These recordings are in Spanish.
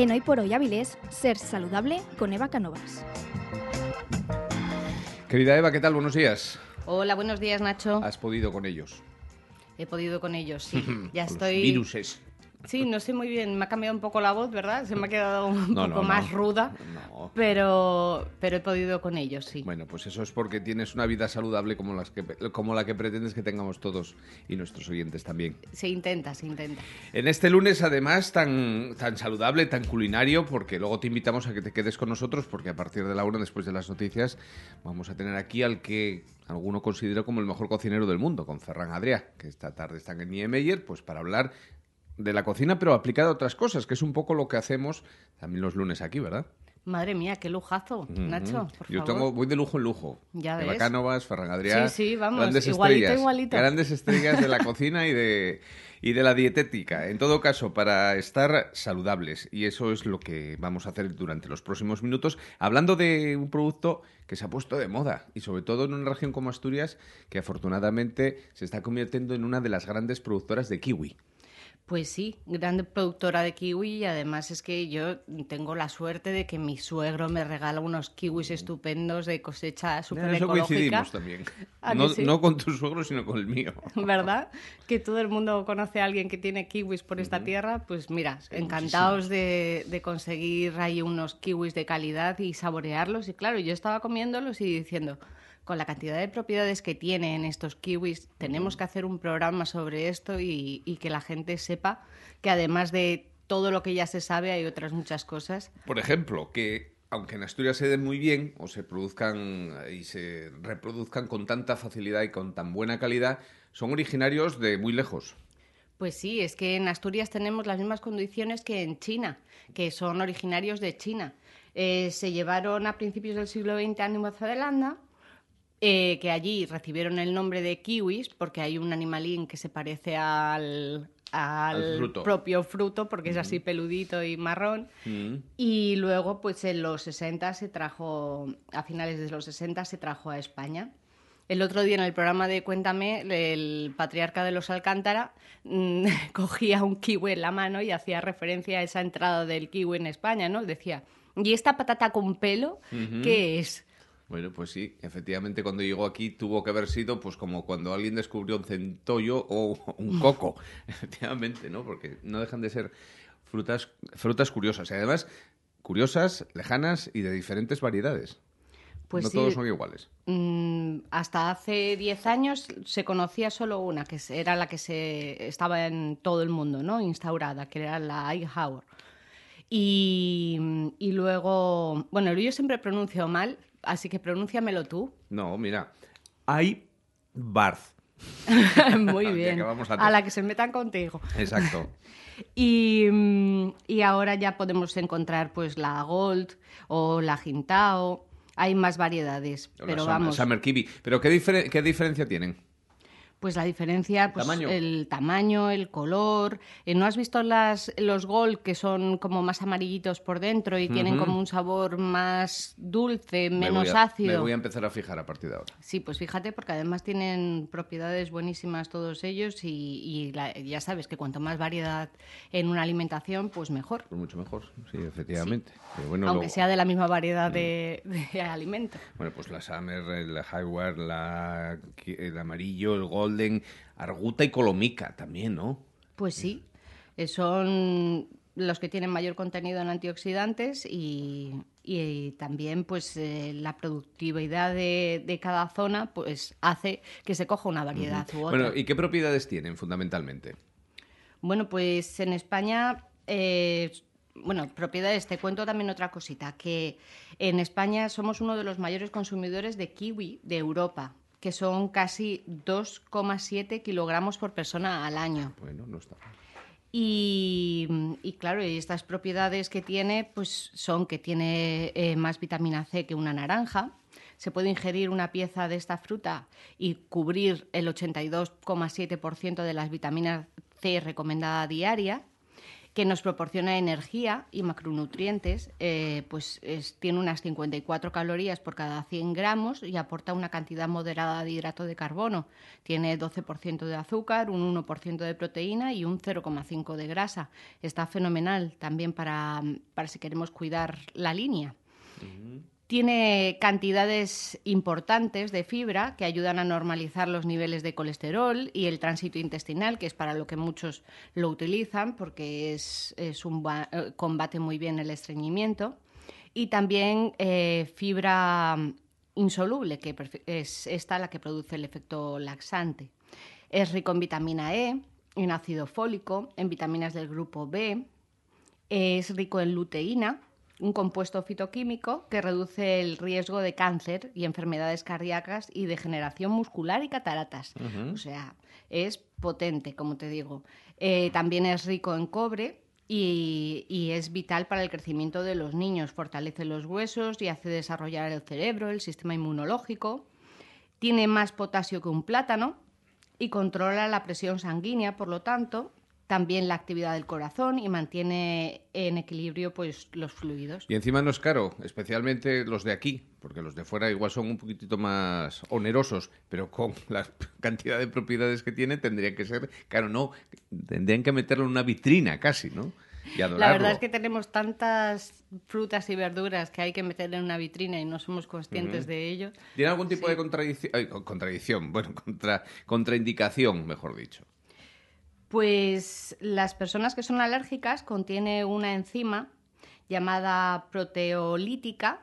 En Hoy por Hoy Avilés, ser saludable con Eva Canovas. Querida Eva, ¿qué tal? Buenos días. Hola, buenos días, Nacho. ¿Has podido con ellos? He podido con ellos, sí. Ya Con estoy. Los viruses. Sí, no sé muy bien. Me ha cambiado un poco la voz, ¿verdad? Se me ha quedado un No, poco no, más no. ruda. Pero, pero he podido con ellos, sí. Bueno, pues eso es porque tienes una vida saludable como, las que, como la que pretendes que tengamos todos y nuestros oyentes también. Se intenta, se intenta. En este lunes, además, tan, tan saludable, tan culinario, porque luego te invitamos a que te quedes con nosotros, porque a partir de la una, después de las noticias, vamos a tener aquí al que alguno considera como el mejor cocinero del mundo, con Ferran Adrià, que esta tarde están en Niemeyer, pues para hablar de la cocina, pero aplicada a otras cosas, que es un poco lo que hacemos también los lunes aquí, ¿verdad? Madre mía, qué lujazo, Nacho, por Yo favor. tengo, voy de lujo en lujo. Ya Eva ves. Cánovas, Ferran. Sí, sí, vamos, Grandes igualito, estrellas. igualito. Grandes estrellas de la cocina y de, y de la dietética. En todo caso, para estar saludables. Y eso es lo que vamos a hacer durante los próximos minutos. Hablando de un producto que se ha puesto de moda. Y sobre todo en una región como Asturias, que afortunadamente se está convirtiendo en una de las grandes productoras de kiwi. Pues sí, grande productora de kiwi y además es que yo tengo la suerte de que mi suegro me regala unos kiwis estupendos de cosecha súper En eso ecológica. coincidimos también. No con tu suegro, sino con el mío. ¿Verdad? Que todo el mundo conoce a alguien que tiene kiwis por esta tierra. Pues mira, encantados de, de conseguir ahí unos kiwis de calidad y saborearlos. Y claro, yo estaba comiéndolos y diciendo, con la cantidad de propiedades que tienen estos kiwis, tenemos que hacer un programa sobre esto y, y que la gente sepa que además de todo lo que ya se sabe, hay otras muchas cosas. Por ejemplo, que aunque en Asturias se den muy bien o se produzcan y se reproduzcan con tanta facilidad y con tan buena calidad, son originarios de muy lejos. Pues sí, es que en Asturias tenemos las mismas condiciones que en China, que son originarios de China. Eh, se llevaron a principios del siglo XX a Nueva Zelanda, eh, que allí recibieron el nombre de kiwis, porque hay un animalín que se parece al, al Al fruto. propio fruto, porque es así peludito y marrón. Mm. Y luego, pues en los 60 se trajo, a finales de los 60 se trajo a España. El otro día en el programa de Cuéntame, el patriarca de los Alcántara mm, cogía un kiwi en la mano y hacía referencia a esa entrada del kiwi en España, ¿no? Decía, ¿y esta patata con pelo qué es? Bueno, pues sí, efectivamente cuando llegó aquí tuvo que haber sido pues como cuando alguien descubrió un centollo o un coco, efectivamente, ¿no? Porque no dejan de ser frutas, frutas curiosas y además curiosas, lejanas y de diferentes variedades. Pues no sí, todos son iguales. Mm, hasta hace 10 años se conocía solo una, que era la que se estaba en todo el mundo, ¿no? Instaurada, que era la Eichauer. Y, y luego, bueno, yo siempre pronuncio mal, así que pronúnciamelo tú. No, mira, hay Barth. Muy bien. A la que se metan contigo. Exacto. Y, mm, y ahora ya podemos encontrar pues la Gold o la Jintao. Hay más variedades, O pero vamos. Summer Kiwi. Pero ¿qué, qué diferencia tienen? Pues la diferencia, pues ¿Tamaño? el tamaño, el color. Eh, ¿No has visto las, los Gold que son como más amarillitos por dentro y tienen como un sabor más dulce, Me menos voy a- ácido? Me voy a empezar a fijar a partir de ahora. Sí, pues fíjate, porque además tienen propiedades buenísimas todos ellos y, y la- ya sabes que cuanto más variedad en una alimentación, pues mejor. Pues mucho mejor, sí, efectivamente. Pero bueno, Aunque luego- sea de la misma variedad de, de alimento. Bueno, pues la Summer, el Highware, la, el amarillo, el Golden, Arguta y Colomica también, ¿no? Pues sí, eh, son los que tienen mayor contenido en antioxidantes y, y también pues eh, la productividad de, de cada zona pues hace que se coja una variedad u otra. Bueno, ¿y qué propiedades tienen fundamentalmente? Bueno, pues en España, eh, bueno, propiedades, te cuento también otra cosita, que en España somos uno de los mayores consumidores de kiwi de Europa, que son casi 2,7 kilogramos por persona al año. Bueno, no está mal. Y, y claro, y estas propiedades que tiene, pues son que tiene eh, más vitamina C que una naranja. Se puede ingerir una pieza de esta fruta y cubrir el 82,7% de las vitaminas C recomendada diaria. Que nos proporciona energía y macronutrientes, eh, pues tiene unas 54 calorías por cada 100 gramos y aporta una cantidad moderada de hidrato de carbono. Tiene 12% de azúcar, un 1% de proteína y un 0,5% de grasa. Está fenomenal también para, para si queremos cuidar la línea. Tiene cantidades importantes de fibra que ayudan a normalizar los niveles de colesterol y el tránsito intestinal, que es para lo que muchos lo utilizan, porque es, un eh, combate muy bien el estreñimiento. Y también eh, fibra insoluble, que es esta la que produce el efecto laxante. Es rico en vitamina E, en ácido fólico, en vitaminas del grupo B. Es rico en luteína, un compuesto fitoquímico que reduce el riesgo de cáncer y enfermedades cardíacas y degeneración muscular y cataratas. O sea, es potente, como te digo. Eh, también es rico en cobre y, y, es vital para el crecimiento de los niños. Fortalece los huesos y hace desarrollar el cerebro, el sistema inmunológico. Tiene más potasio que un plátano y controla la presión sanguínea, por lo tanto, también la actividad del corazón y mantiene en equilibrio pues los fluidos. Y encima no es caro, especialmente los de aquí, porque los de fuera igual son un poquitito más onerosos, pero con la cantidad de propiedades que tiene tendría que ser, claro, no, tendrían que meterlo en una vitrina casi, ¿no? la verdad es que tenemos tantas frutas y verduras que hay que meter en una vitrina y no somos conscientes de ello. ¿Tiene algún tipo de contradicción, contradicción, bueno, contra, contraindicación, mejor dicho? Pues las personas que son alérgicas contiene una enzima llamada proteolítica,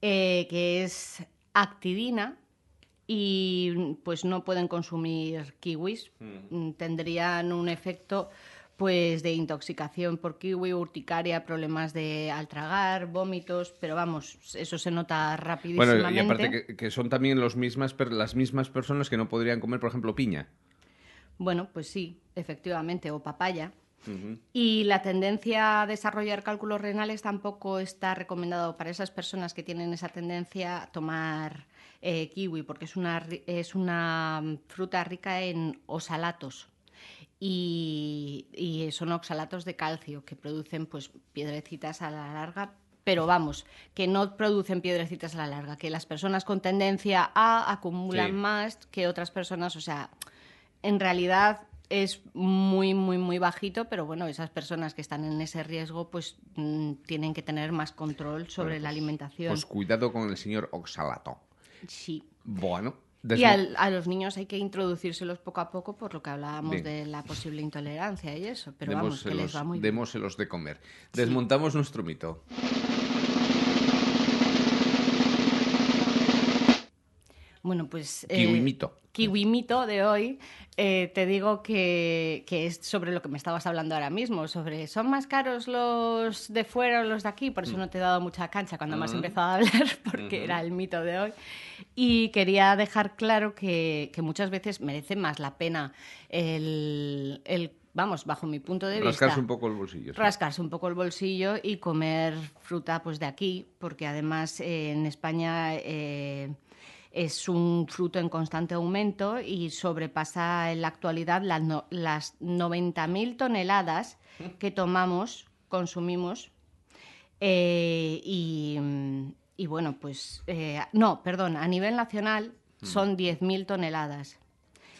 eh, que es actidina, y pues no pueden consumir kiwis. Mm. Tendrían un efecto pues de intoxicación por kiwi, urticaria, problemas de al tragar, vómitos, pero vamos, eso se nota rapidísimamente. Bueno, y aparte que, son también los mismas, las mismas personas que no podrían comer, por ejemplo, piña. Bueno, pues sí, efectivamente, o papaya. Y la tendencia a desarrollar cálculos renales tampoco está recomendado para esas personas que tienen esa tendencia a tomar eh, kiwi, porque es una, es una fruta rica en oxalatos. Y, y, son oxalatos de calcio que producen pues piedrecitas a la larga, pero vamos, que no producen piedrecitas a la larga, que las personas con tendencia a acumulan más que otras personas, o sea, en realidad es muy, muy, muy bajito, pero bueno, esas personas que están en ese riesgo pues mm, tienen que tener más control sobre la pues, alimentación. Pues cuidado con el señor oxalato. Sí. Bueno. Y a los niños hay que introducírselos poco a poco por lo que hablábamos de la posible intolerancia y eso, pero vamos, que les va muy bien. Démoselos de comer. Desmontamos nuestro mito. Bueno, pues... Eh, Kiwimito. Kiwimito de hoy, eh, te digo que, es sobre lo que me estabas hablando ahora mismo, sobre ¿son más caros los de fuera o los de aquí? Por eso mm. no te he dado mucha cancha cuando me has empezado a hablar, porque era el mito de hoy. Y quería dejar claro que, muchas veces merece más la pena el, vamos, bajo mi punto de vista. Rascarse un poco el bolsillo. Rascarse un poco el bolsillo y comer fruta pues de aquí, porque además eh, en España eh, es un fruto en constante aumento y sobrepasa en la actualidad las, las 90.000 toneladas que tomamos, consumimos. Eh, y, bueno, pues eh, no, perdón, a nivel nacional mm. son 10.000 toneladas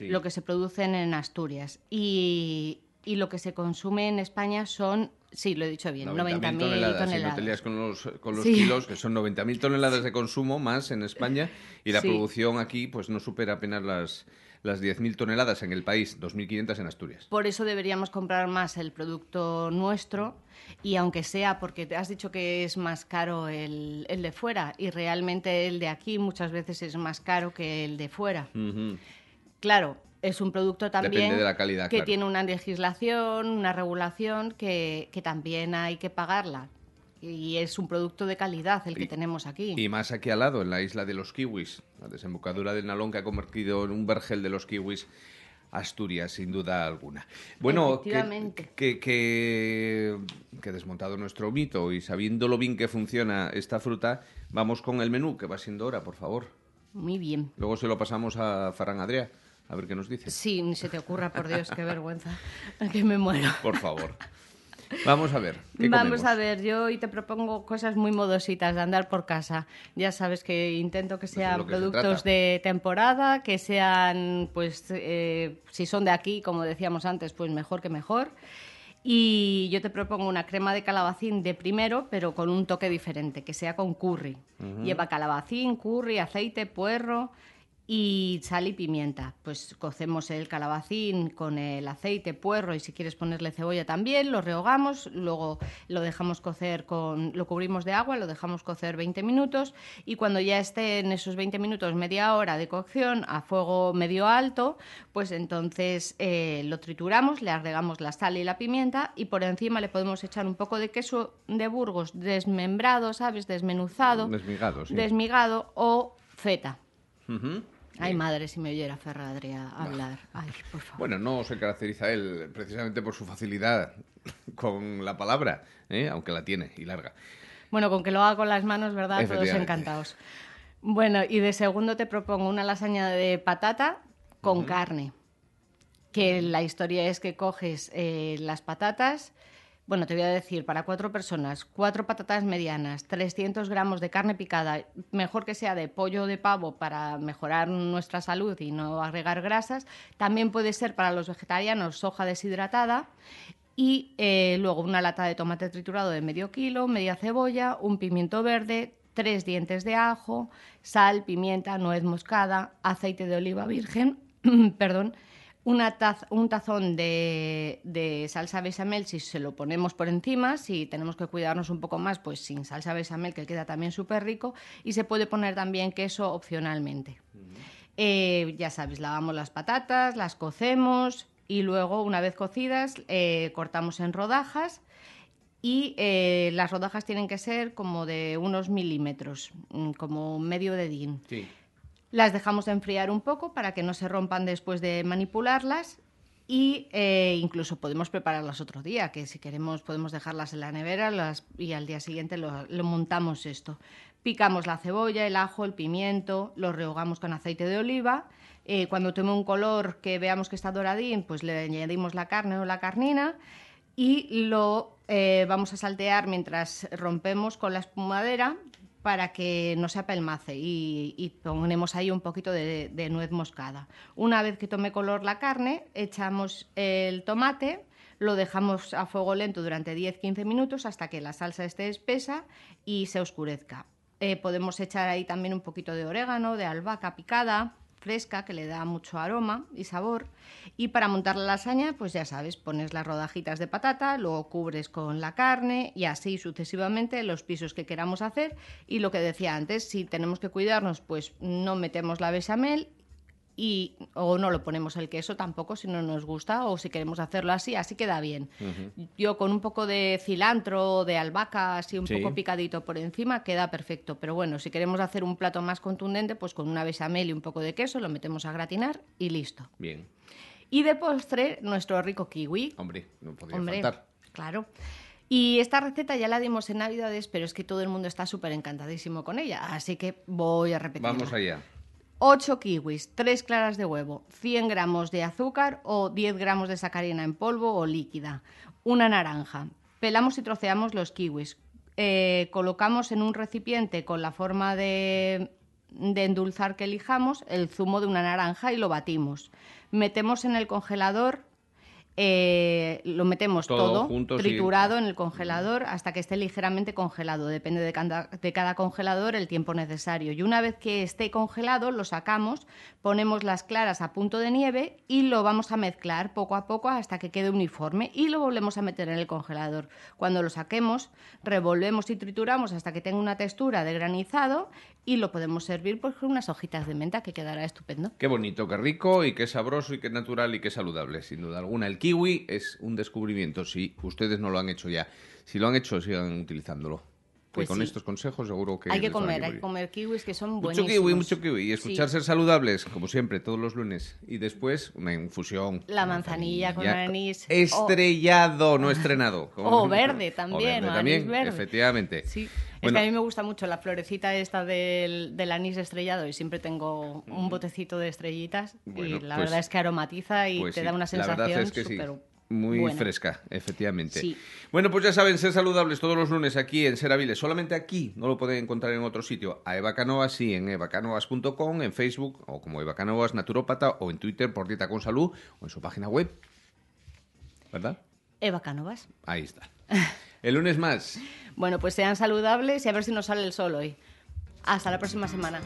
lo que se producen en Asturias. Y, y lo que se consume en España son, sí, lo he dicho bien, 90.000 toneladas. Si no te lías con los, con los kilos, que son 90.000 toneladas de consumo más en España y la producción aquí pues no supera apenas las, las 10.000 toneladas en el país, 2.500 en Asturias. Por eso deberíamos comprar más el producto nuestro y aunque sea porque te has dicho que es más caro el, el, de fuera y realmente el de aquí muchas veces es más caro que el de fuera. Claro, es un producto también que tiene una legislación, una regulación que, también hay que pagarla. Y es un producto de calidad el que tenemos aquí. Y más aquí al lado, en la isla de los kiwis, la desembocadura del Nalón que ha convertido en un vergel de los kiwis. Asturias, sin duda alguna. Bueno, que, que, que, desmontado nuestro mito y sabiendo lo bien que funciona esta fruta, vamos con el menú, que va siendo hora, por favor. Muy bien. Luego se lo pasamos a Farán Adrià. A ver qué nos dice. Sí, ni se te ocurra, por Dios, qué vergüenza. Que me muero. Por favor. Vamos a ver. ¿qué Vamos comemos? a ver, yo hoy te propongo cosas muy modositas de andar por casa. Ya sabes que intento que es sean lo que se productos de temporada, que sean, pues, eh, si son de aquí, como decíamos antes, pues mejor que mejor. Y yo te propongo una crema de calabacín de primero, pero con un toque diferente, que sea con curry. Lleva calabacín, curry, aceite, puerro y sal y pimienta. Pues cocemos el calabacín con el aceite, puerro y si quieres ponerle cebolla también, lo rehogamos, luego lo dejamos cocer con lo cubrimos de agua, lo dejamos cocer 20 minutos y cuando ya esté en esos 20 minutos, media hora de cocción a fuego medio alto, pues entonces eh, lo trituramos, le agregamos la sal y la pimienta y por encima le podemos echar un poco de queso de Burgos desmembrado, ¿sabes? Desmenuzado, Desmigado, sí. desmigado o feta. Ujú. Ay, madre, si me oyera Ferradria hablar. Ay, por favor. Bueno, no se caracteriza él precisamente por su facilidad con la palabra, ¿eh? aunque la tiene y larga. Bueno, con que lo haga con las manos, ¿verdad? Todos encantados. Bueno, y de segundo te propongo una lasaña de patata con carne. Que la historia es que coges eh, las patatas, bueno, te voy a decir, para cuatro personas, cuatro patatas medianas, 300 gramos de carne picada, mejor que sea de pollo o de pavo para mejorar nuestra salud y no agregar grasas. También puede ser para los vegetarianos soja deshidratada. Y eh, luego una lata de tomate triturado de medio kilo, media cebolla, un pimiento verde, tres dientes de ajo, sal, pimienta, nuez moscada, aceite de oliva virgen, perdón, una taz- un tazón de, de salsa bechamel si se lo ponemos por encima, si tenemos que cuidarnos un poco más, pues sin salsa bechamel que queda también súper rico y se puede poner también queso opcionalmente. Eh, ya sabéis, lavamos las patatas, las cocemos y luego, una vez cocidas, eh, cortamos en rodajas y eh, las rodajas tienen que ser como de unos milímetros, mm, como medio dedín. Sí. Las dejamos enfriar un poco para que no se rompan después de manipularlas y eh, incluso podemos prepararlas otro día, que si queremos podemos dejarlas en la nevera y al día siguiente lo, lo montamos esto. Picamos la cebolla, el ajo, el pimiento, lo rehogamos con aceite de oliva. Eh, cuando tome un color que veamos que está doradín, pues le añadimos la carne o la carnina y lo eh, vamos a saltear mientras rompemos con la espumadera para que no se apelmace y, y ponemos ahí un poquito de, nuez moscada. Una vez que tome color la carne, echamos el tomate, lo dejamos a fuego lento durante 10-15 minutos hasta que la salsa esté espesa y se oscurezca. Eh, podemos echar ahí también un poquito de orégano, de albahaca picada, fresca, que le da mucho aroma y sabor. Y para montar la lasaña, pues ya sabes, pones las rodajitas de patata, luego cubres con la carne y así sucesivamente los pisos que queramos hacer. Y lo que decía antes, si tenemos que cuidarnos, pues no metemos la bechamel y o no lo ponemos el queso tampoco si no nos gusta o si queremos hacerlo así, así queda bien. Yo con un poco de cilantro, de albahaca, así un Sí. poco picadito por encima, queda perfecto. Pero bueno, si queremos hacer un plato más contundente, pues con una bechamel y un poco de queso lo metemos a gratinar y listo. Bien. Y de postre, nuestro rico kiwi. Hombre, no podía Hombre, faltar. claro. Y esta receta ya la dimos en Navidades, pero es que todo el mundo está súper encantadísimo con ella, así que voy a repetirla. Vamos allá. 8 kiwis, 3 claras de huevo, 100 gramos de azúcar o 10 gramos de sacarina en polvo o líquida, una naranja. Pelamos y troceamos los kiwis. Eh, colocamos en un recipiente con la forma de, de endulzar que elijamos el zumo de una naranja y lo batimos. Metemos en el congelador, eh, lo metemos Todo todo, triturado en el congelador hasta que esté ligeramente congelado. Depende de cada, de cada congelador el tiempo necesario. Y una vez que esté congelado, lo sacamos, ponemos las claras a punto de nieve y lo vamos a mezclar poco a poco hasta que quede uniforme y lo volvemos a meter en el congelador. Cuando lo saquemos, revolvemos y trituramos hasta que tenga una textura de granizado y lo podemos servir pues, con unas hojitas de menta que quedará estupendo. Qué bonito, qué rico y qué sabroso y qué natural y qué saludable, sin duda alguna. El kiwi es un descubrimiento, si ustedes no lo han hecho ya. Si lo han hecho, sigan utilizándolo. Que Pues con sí. estos consejos seguro que... hay que comer, hay que comer kiwis que son Mucho buenísimos. kiwi, mucho kiwi. Y Sí. escuchar ser saludables, como siempre, todos los lunes. Y después una infusión. La manzanilla con anís. Estrellado, no estrenado. O verde también, O o verde anís también, verde. efectivamente. Sí, Bueno, es que a mí me gusta mucho la florecita esta del, del anís estrellado y siempre tengo un botecito de estrellitas Bueno, y la pues- verdad es que aromatiza y pues te sí, da una sensación súper muy fresca, efectivamente. Sí. Bueno, pues ya saben, ser saludables todos los lunes aquí en Seraviles. Solamente aquí, no lo pueden encontrar en otro sitio. A Eva Canovas, sí, en evacanovas.com, en Facebook, o como Eva Canovas Naturópata, o en Twitter por Dieta con Salud, o en su página web. ¿Verdad? Eva Canovas. Ahí está. El lunes más. bueno, pues sean saludables y a ver si nos sale el sol hoy. Hasta la próxima semana.